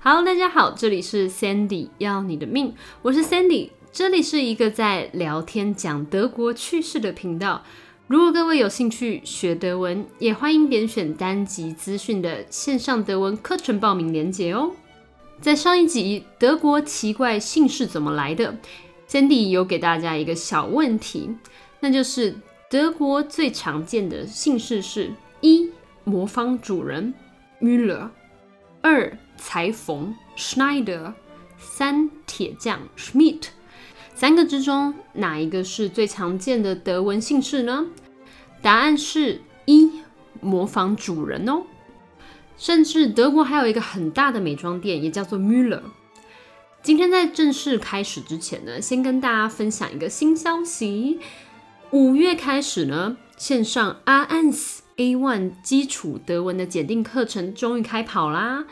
好，大家好，这里是 Sandy 要你的命，我是 Sandy，这里是一个在聊天讲德国趣事的频道。如果各位有兴趣学德文，也欢迎点选单集资讯的线上德文课程报名链接哦。在上一集德国奇怪姓氏怎么来的，Sandy 有给大家一个小问题，那就是德国最常见的姓氏是：一模仿主人 Müller，二裁缝 Schneider，三铁匠 Schmidt。三个之中，哪一个是最常见的德文姓氏呢？答案是一模仿主人哦。甚至德国还有一个很大的美妆店，也叫做 Müller。今天在正式开始之前呢，先跟大家分享一个新消息：五月开始呢，线上 R1 A1 基础德文的检定课程终于开跑啦！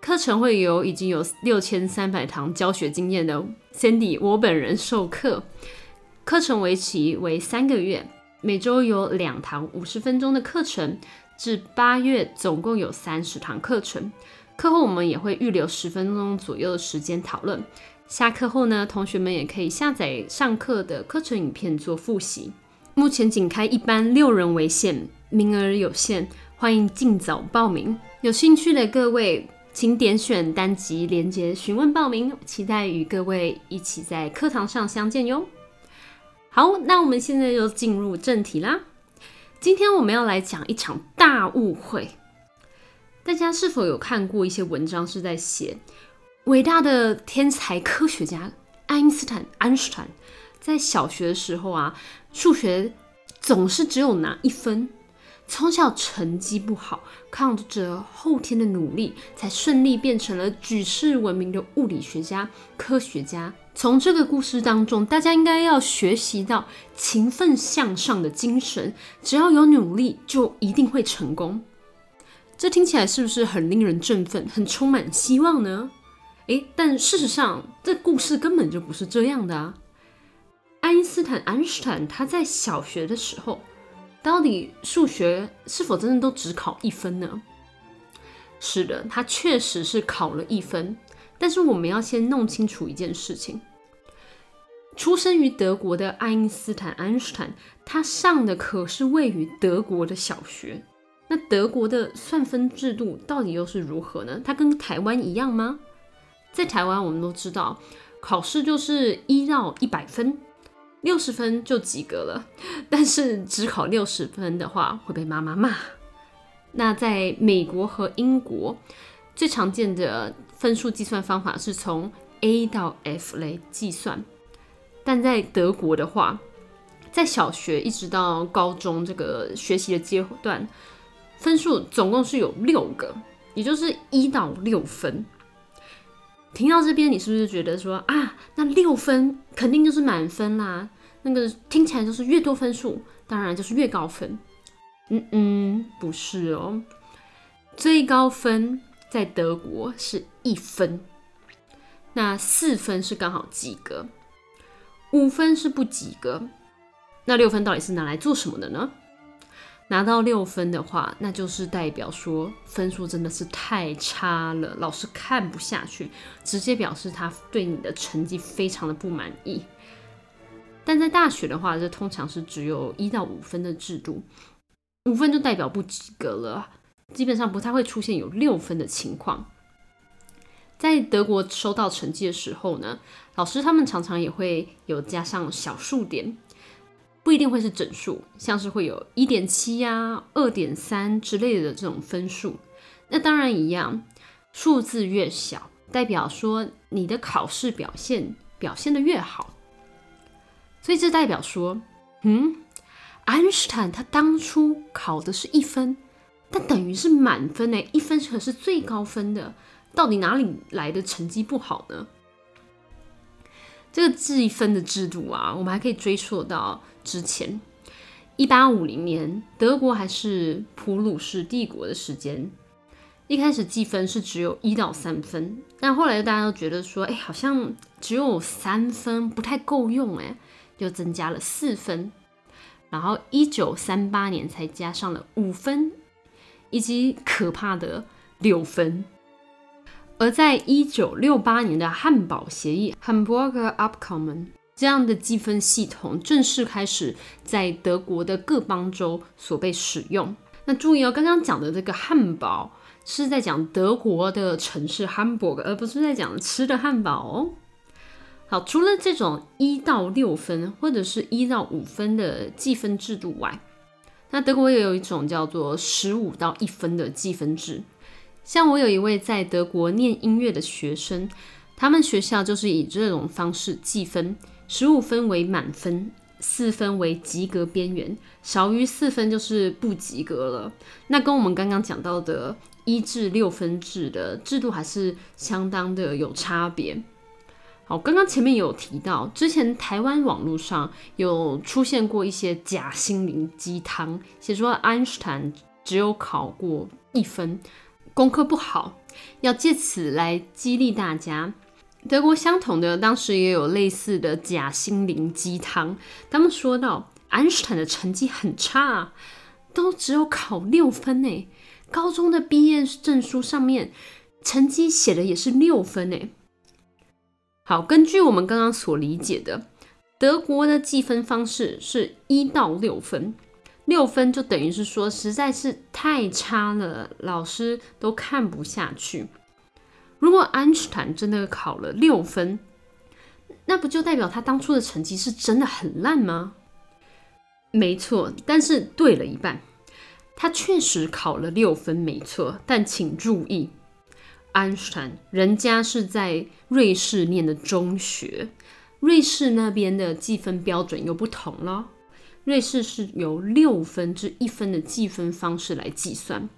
课程会由已经有六千三百堂教学经验的 Sandy 我本人授课，课程为期为三个月，每周有两堂五十分钟的课程，至八月总共有三十堂课程。课后我们也会预留十分钟左右的时间讨论。下课后呢，同学们也可以下载上课的课程影片做复习。目前仅开一班六人为限，名额有限，欢迎尽早报名。有兴趣的各位。请点选单集连接询问报名，期待与各位一起在课堂上相见哟。好，那我们现在就进入正题啦。今天我们要来讲一场大误会。大家是否有看过一些文章，是在写伟大的天才科学家爱因斯坦（爱因斯坦）在小学的时候啊，数学总是只有拿一分。从小成绩不好，靠着后天的努力，才顺利变成了举世闻名的物理学家、科学家。从这个故事当中，大家应该要学习到勤奋向上的精神。只要有努力，就一定会成功。这听起来是不是很令人振奋、很充满希望呢？诶，但事实上，这故事根本就不是这样的啊！爱因斯坦，安斯坦他在小学的时候。到底数学是否真的都只考一分呢？是的，他确实是考了一分。但是我们要先弄清楚一件事情：出生于德国的爱因斯坦（爱因斯坦），他上的可是位于德国的小学。那德国的算分制度到底又是如何呢？它跟台湾一样吗？在台湾，我们都知道考试就是一到一百分。六十分就及格了，但是只考六十分的话会被妈妈骂。那在美国和英国，最常见的分数计算方法是从 A 到 F 来计算，但在德国的话，在小学一直到高中这个学习的阶段，分数总共是有六个，也就是一到六分。听到这边，你是不是觉得说啊，那六分肯定就是满分啦？那个听起来就是越多分数，当然就是越高分。嗯嗯，不是哦，最高分在德国是一分，那四分是刚好及格，五分是不及格。那六分到底是拿来做什么的呢？拿到六分的话，那就是代表说分数真的是太差了，老师看不下去，直接表示他对你的成绩非常的不满意。但在大学的话，这通常是只有一到五分的制度，五分就代表不及格了，基本上不太会出现有六分的情况。在德国收到成绩的时候呢，老师他们常常也会有加上小数点。不一定会是整数，像是会有一点七呀、二点三之类的这种分数。那当然一样，数字越小，代表说你的考试表现表现的越好。所以这代表说，嗯，爱因斯坦他当初考的是一分，但等于是满分呢，一分可是最高分的，到底哪里来的成绩不好呢？这个计分的制度啊，我们还可以追溯到之前一八五零年，德国还是普鲁士帝国的时间。一开始计分是只有一到三分，但后来大家都觉得说，哎，好像只有三分不太够用，哎，就增加了四分。然后一九三八年才加上了五分，以及可怕的六分。而在一九六八年的汉堡协议 （Hamburger Abkommen） 这样的积分系统正式开始在德国的各邦州所被使用。那注意哦，刚刚讲的这个汉堡是在讲德国的城市 Hamburg，而不是在讲吃的汉堡哦。好，除了这种一到六分或者是一到五分的计分制度外，那德国也有一种叫做十五到一分的计分制。像我有一位在德国念音乐的学生，他们学校就是以这种方式计分：十五分为满分，四分为及格边缘，少于四分就是不及格了。那跟我们刚刚讲到的一至六分制的制度还是相当的有差别。好，刚刚前面有提到，之前台湾网络上有出现过一些假心灵鸡汤，写说爱因斯坦只有考过一分，功课不好，要借此来激励大家。德国相同的，当时也有类似的假心灵鸡汤，他们说到爱因斯坦的成绩很差，都只有考六分呢，高中的毕业证书上面成绩写的也是六分呢。好，根据我们刚刚所理解的，德国的计分方式是一到六分，六分就等于是说实在是太差了，老师都看不下去。如果爱因斯坦真的考了六分，那不就代表他当初的成绩是真的很烂吗？没错，但是对了一半，他确实考了六分，没错，但请注意。爱因斯坦，人家是在瑞士念的中学，瑞士那边的计分标准又不同了。瑞士是由六分至一分的计分方式来计算，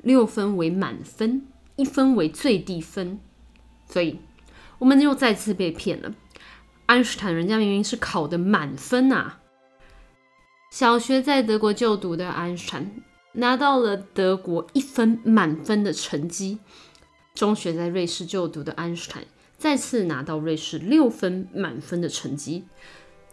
六分为满分，一分为最低分，所以我们又再次被骗了。爱因斯坦人家明明是考的满分啊！小学在德国就读的爱因斯坦拿到了德国一分满分的成绩。中学在瑞士就读的爱因斯坦再次拿到瑞士六分满分的成绩，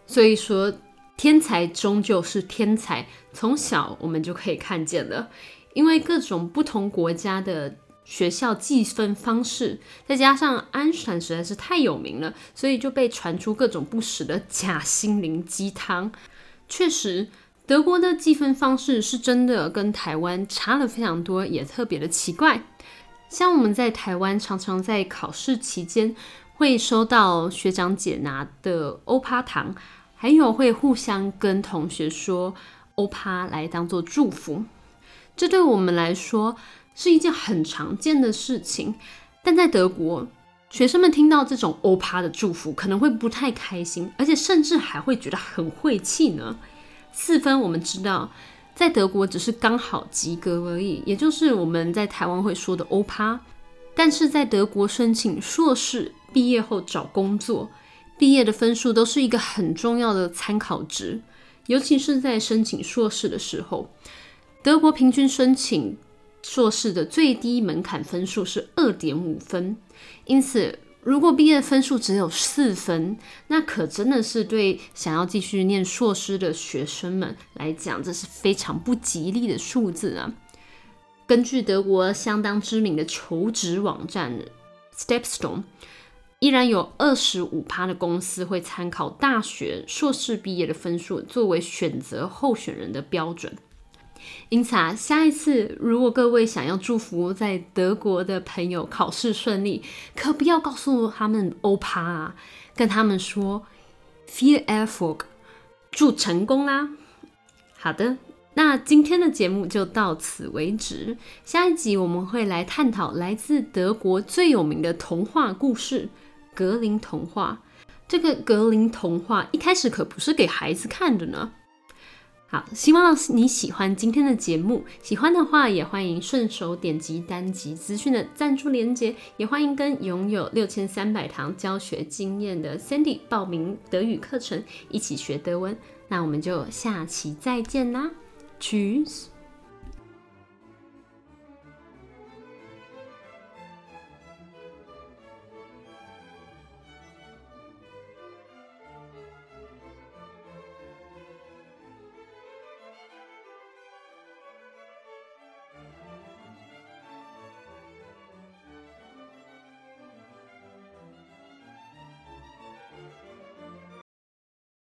所以说天才终究是天才，从小我们就可以看见了。因为各种不同国家的学校计分方式，再加上爱因斯坦实在是太有名了，所以就被传出各种不实的假心灵鸡汤。确实，德国的计分方式是真的跟台湾差了非常多，也特别的奇怪。像我们在台湾，常常在考试期间会收到学长姐拿的欧趴糖，还有会互相跟同学说欧趴来当做祝福。这对我们来说是一件很常见的事情，但在德国，学生们听到这种欧趴的祝福，可能会不太开心，而且甚至还会觉得很晦气呢。四分，我们知道。在德国只是刚好及格而已，也就是我们在台湾会说的欧趴。但是在德国申请硕士毕业后找工作，毕业的分数都是一个很重要的参考值，尤其是在申请硕士的时候，德国平均申请硕士的最低门槛分数是二点五分，因此。如果毕业分数只有四分，那可真的是对想要继续念硕士的学生们来讲，这是非常不吉利的数字啊。根据德国相当知名的求职网站 Stepstone，依然有二十五趴的公司会参考大学硕士毕业的分数作为选择候选人的标准。因此啊，下一次如果各位想要祝福在德国的朋友考试顺利，可不要告诉他们欧趴啊，跟他们说 “Viel Erfolg”，祝成功啦。好的，那今天的节目就到此为止。下一集我们会来探讨来自德国最有名的童话故事——格林童话。这个格林童话一开始可不是给孩子看的呢。好，希望你喜欢今天的节目。喜欢的话，也欢迎顺手点击单集资讯的赞助链接，也欢迎跟拥有六千三百堂教学经验的 Sandy 报名德语课程，一起学德文。那我们就下期再见啦，Cheers。